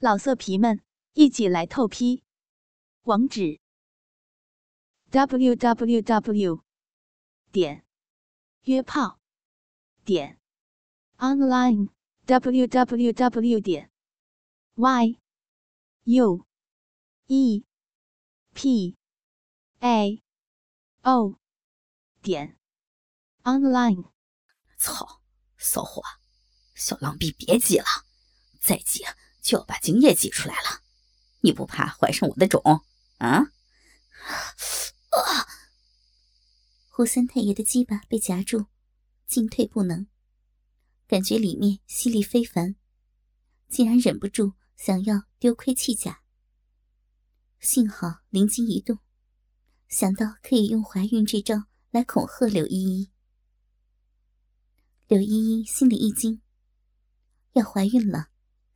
老色皮们，一起来透批！网址：w w w 点约炮点 online w w w 点 y u e p a o 点 online。操，骚货，小浪逼，别挤了，再挤！就要把精液挤出来了，你不怕怀上我的种啊？胡三太爷的鸡巴被夹住，进退不能，感觉里面吸力非凡，竟然忍不住想要丢盔弃甲。幸好灵机一动，想到可以用怀孕这招来恐吓柳依依。柳依依心里一惊，要怀孕了。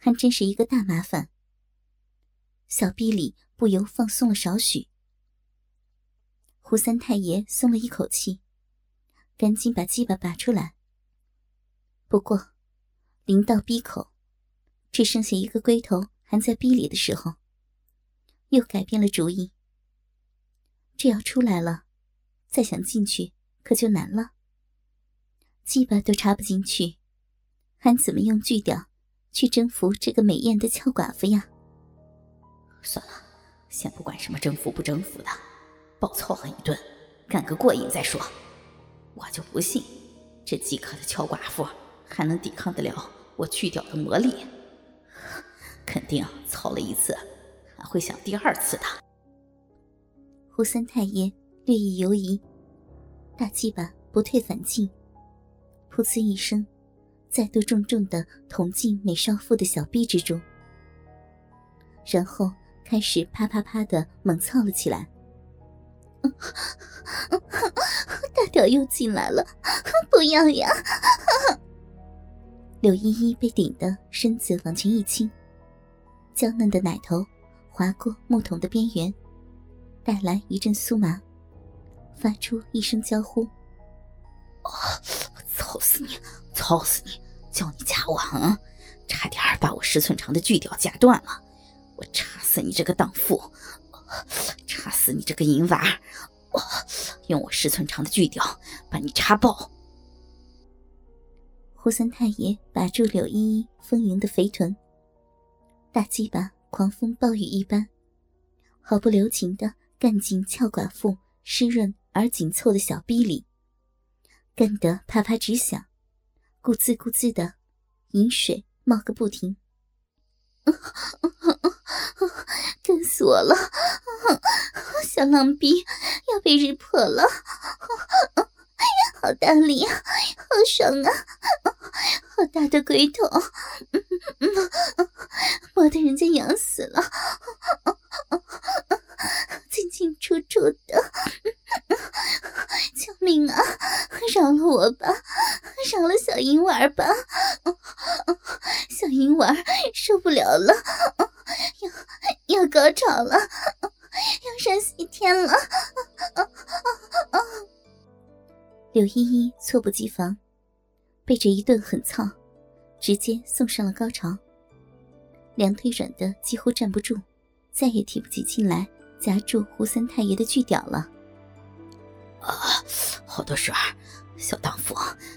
还真是一个大麻烦。小臂里不由放松了少许。胡三太爷松了一口气，赶紧把鸡巴拔出来。不过，临到逼口，只剩下一个龟头还在逼里的时候，又改变了主意。这要出来了，再想进去可就难了。鸡巴都插不进去，还怎么用锯掉？去征服这个美艳的俏寡妇呀！算了，先不管什么征服不征服的，暴操狠一顿，干个过瘾再说。我就不信这饥渴的俏寡妇还能抵抗得了我去掉的魔力。肯定操了一次，还会想第二次的。胡三太爷略一犹疑，大鸡巴不退反进，噗呲一声。再度重重的捅进美少妇的小臂之中，然后开始啪啪啪的猛操了起来。大屌又进来了，不要呀！柳依依被顶的身子往前一倾，娇嫩的奶头划过木桶的边缘，带来一阵酥麻，发出一声娇呼：“啊，操死你！操死你！”叫你夹我啊！差点把我十寸长的锯屌夹断了，我插死你这个荡妇！插死你这个淫娃！我用我十寸长的锯屌把你插爆！胡三太爷把住柳依依丰盈的肥臀，大鸡巴狂风暴雨一般，毫不留情的干进俏寡妇湿润而紧凑的小逼里，干得啪啪直响。咕滋咕滋的，饮水冒个不停，干死我了！小浪逼要被日破了！好大力啊，好爽啊！好大的龟头，磨得人家痒死了，进进出出的，救命啊！饶了我吧！饶了小银娃吧！小银娃受不了了，要要高潮了，要上西天了！柳依依猝不及防，被这一顿狠操，直接送上了高潮。两腿软的几乎站不住，再也提不起劲来夹住胡三太爷的巨屌了。啊，好多水！小荡妇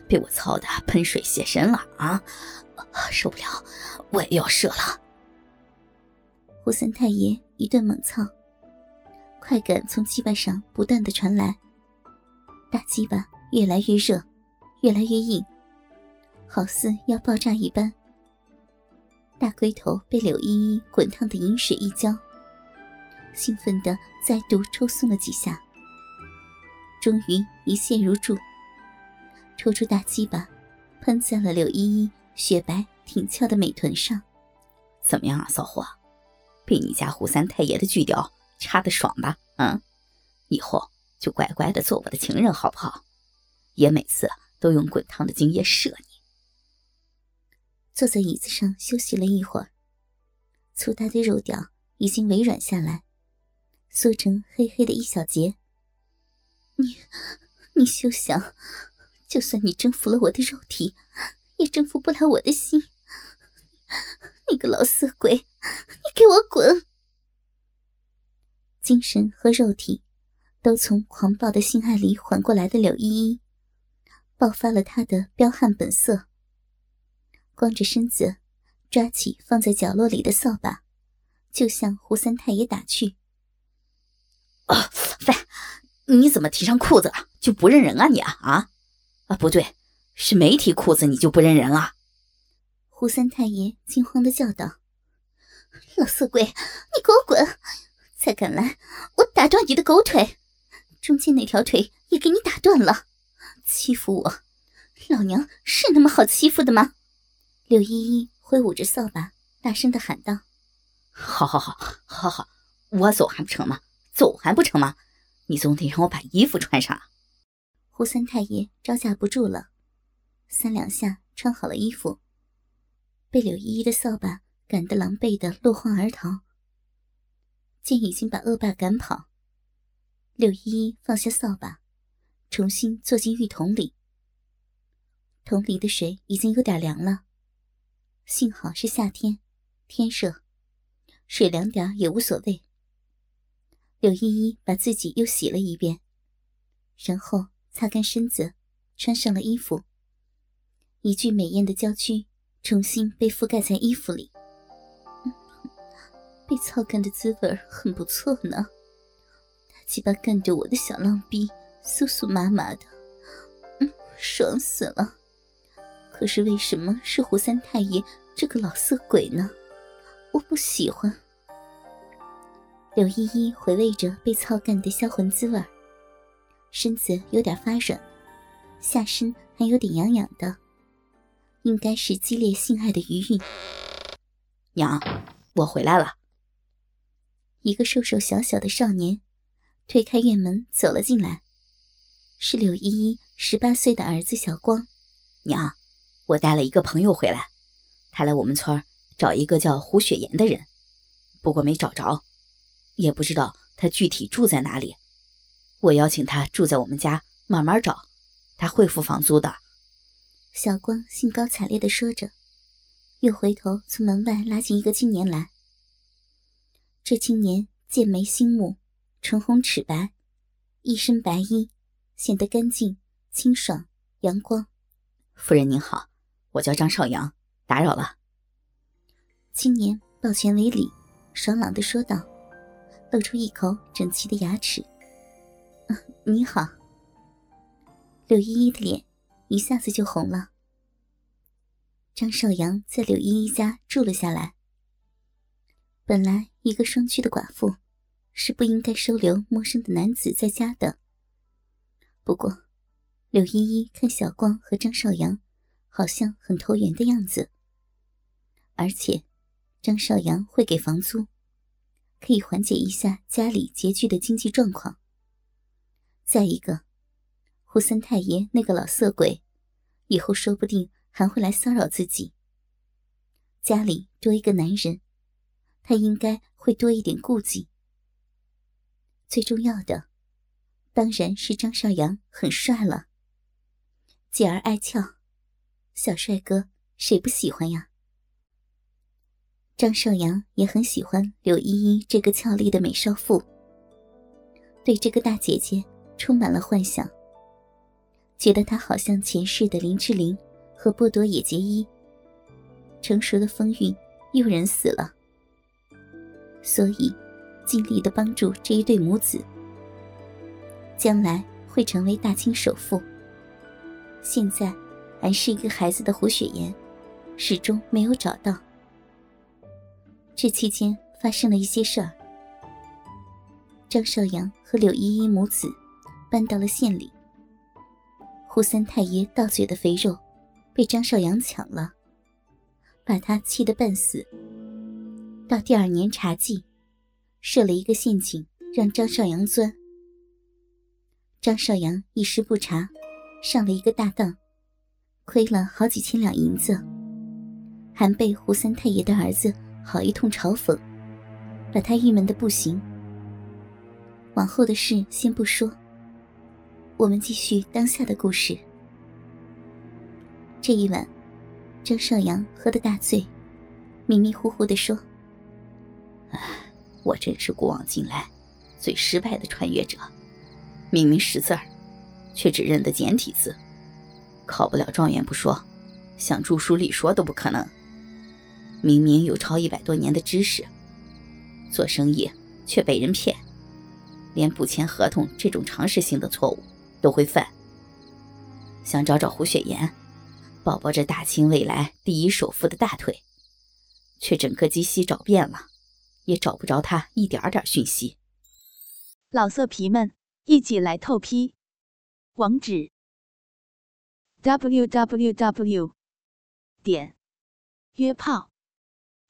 被我操的喷水现身了啊！受不了，我也要射了。胡三太爷一顿猛操，快感从鸡巴上不断的传来，大鸡巴越来越热，越来越硬，好似要爆炸一般。大龟头被柳依依滚烫的饮水一浇，兴奋的再度抽送了几下，终于一泻如注。抽出大鸡巴，喷在了柳依依雪白挺翘的美臀上。怎么样啊，骚货？被你家胡三太爷的锯雕插的爽吧？嗯，以后就乖乖的做我的情人好不好？爷每次都用滚烫的精液射你。坐在椅子上休息了一会儿，粗大的肉屌已经微软下来，缩成黑黑的一小节。你，你休想！就算你征服了我的肉体，也征服不了我的心。你个老色鬼，你给我滚！精神和肉体都从狂暴的性爱里缓过来的柳依依，爆发了她的彪悍本色，光着身子，抓起放在角落里的扫把，就向胡三太爷打去。啊，喂，你怎么提上裤子了就不认人啊你啊啊！啊，不对，是没提裤子你就不认人了。胡三太爷惊慌的叫道：“老色鬼，你给我滚！再敢来，我打断你的狗腿！中间那条腿也给你打断了！欺负我，老娘是那么好欺负的吗？”柳依依挥舞着扫把，大声的喊道：“好好好，好好，我走还不成吗？走还不成吗？你总得让我把衣服穿上。”胡三太爷招架不住了，三两下穿好了衣服，被柳依依的扫把赶得狼狈的落荒而逃。见已经把恶霸赶跑，柳依依放下扫把，重新坐进浴桶里。桶里的水已经有点凉了，幸好是夏天，天热，水凉点也无所谓。柳依依把自己又洗了一遍，然后。擦干身子，穿上了衣服。一具美艳的娇躯重新被覆盖在衣服里，被操干的滋味很不错呢。大鸡巴干着我的小浪逼，酥酥麻麻的，嗯，爽死了。可是为什么是胡三太爷这个老色鬼呢？我不喜欢。柳依依回味着被操干的销魂滋味。身子有点发软，下身还有点痒痒的，应该是激烈性爱的余韵。娘，我回来了。一个瘦瘦小小的少年推开院门走了进来，是柳依依十八岁的儿子小光。娘，我带了一个朋友回来，他来我们村找一个叫胡雪岩的人，不过没找着，也不知道他具体住在哪里。我邀请他住在我们家，慢慢找，他会付房租的。小光兴高采烈地说着，又回头从门外拉进一个青年来。这青年剑眉星目，唇红齿白，一身白衣，显得干净、清爽、阳光。夫人您好，我叫张少阳，打扰了。青年抱拳为礼，爽朗地说道，露出一口整齐的牙齿。你好，柳依依的脸一下子就红了。张少阳在柳依依家住了下来。本来一个双居的寡妇是不应该收留陌生的男子在家的。不过，柳依依看小光和张少阳好像很投缘的样子，而且张少阳会给房租，可以缓解一下家里拮据的经济状况。再一个，胡三太爷那个老色鬼，以后说不定还会来骚扰自己。家里多一个男人，他应该会多一点顾忌。最重要的，当然是张少阳很帅了，姐儿爱俏，小帅哥谁不喜欢呀？张少阳也很喜欢柳依依这个俏丽的美少妇，对这个大姐姐。充满了幻想，觉得她好像前世的林志玲和波多野结衣。成熟的风韵诱人死了，所以尽力的帮助这一对母子，将来会成为大清首富。现在还是一个孩子的胡雪岩，始终没有找到。这期间发生了一些事儿，张少阳和柳依依母子。搬到了县里。胡三太爷到嘴的肥肉，被张少阳抢了，把他气得半死。到第二年茶季，设了一个陷阱让张少阳钻。张少阳一时不察，上了一个大当，亏了好几千两银子，还被胡三太爷的儿子好一通嘲讽，把他郁闷的不行。往后的事先不说。我们继续当下的故事。这一晚，张少阳喝得大醉，迷迷糊糊地说：“我真是古往今来最失败的穿越者。明明识字儿，却只认得简体字，考不了状元不说，想著书立说都不可能。明明有超一百多年的知识，做生意却被人骗，连不签合同这种常识性的错误都会犯。想找找胡雪岩，抱抱这大清未来第一首富的大腿，却整个鸡西找遍了，也找不着他一点点讯息。老色皮们，一起来透批，网址：w w w. 点约炮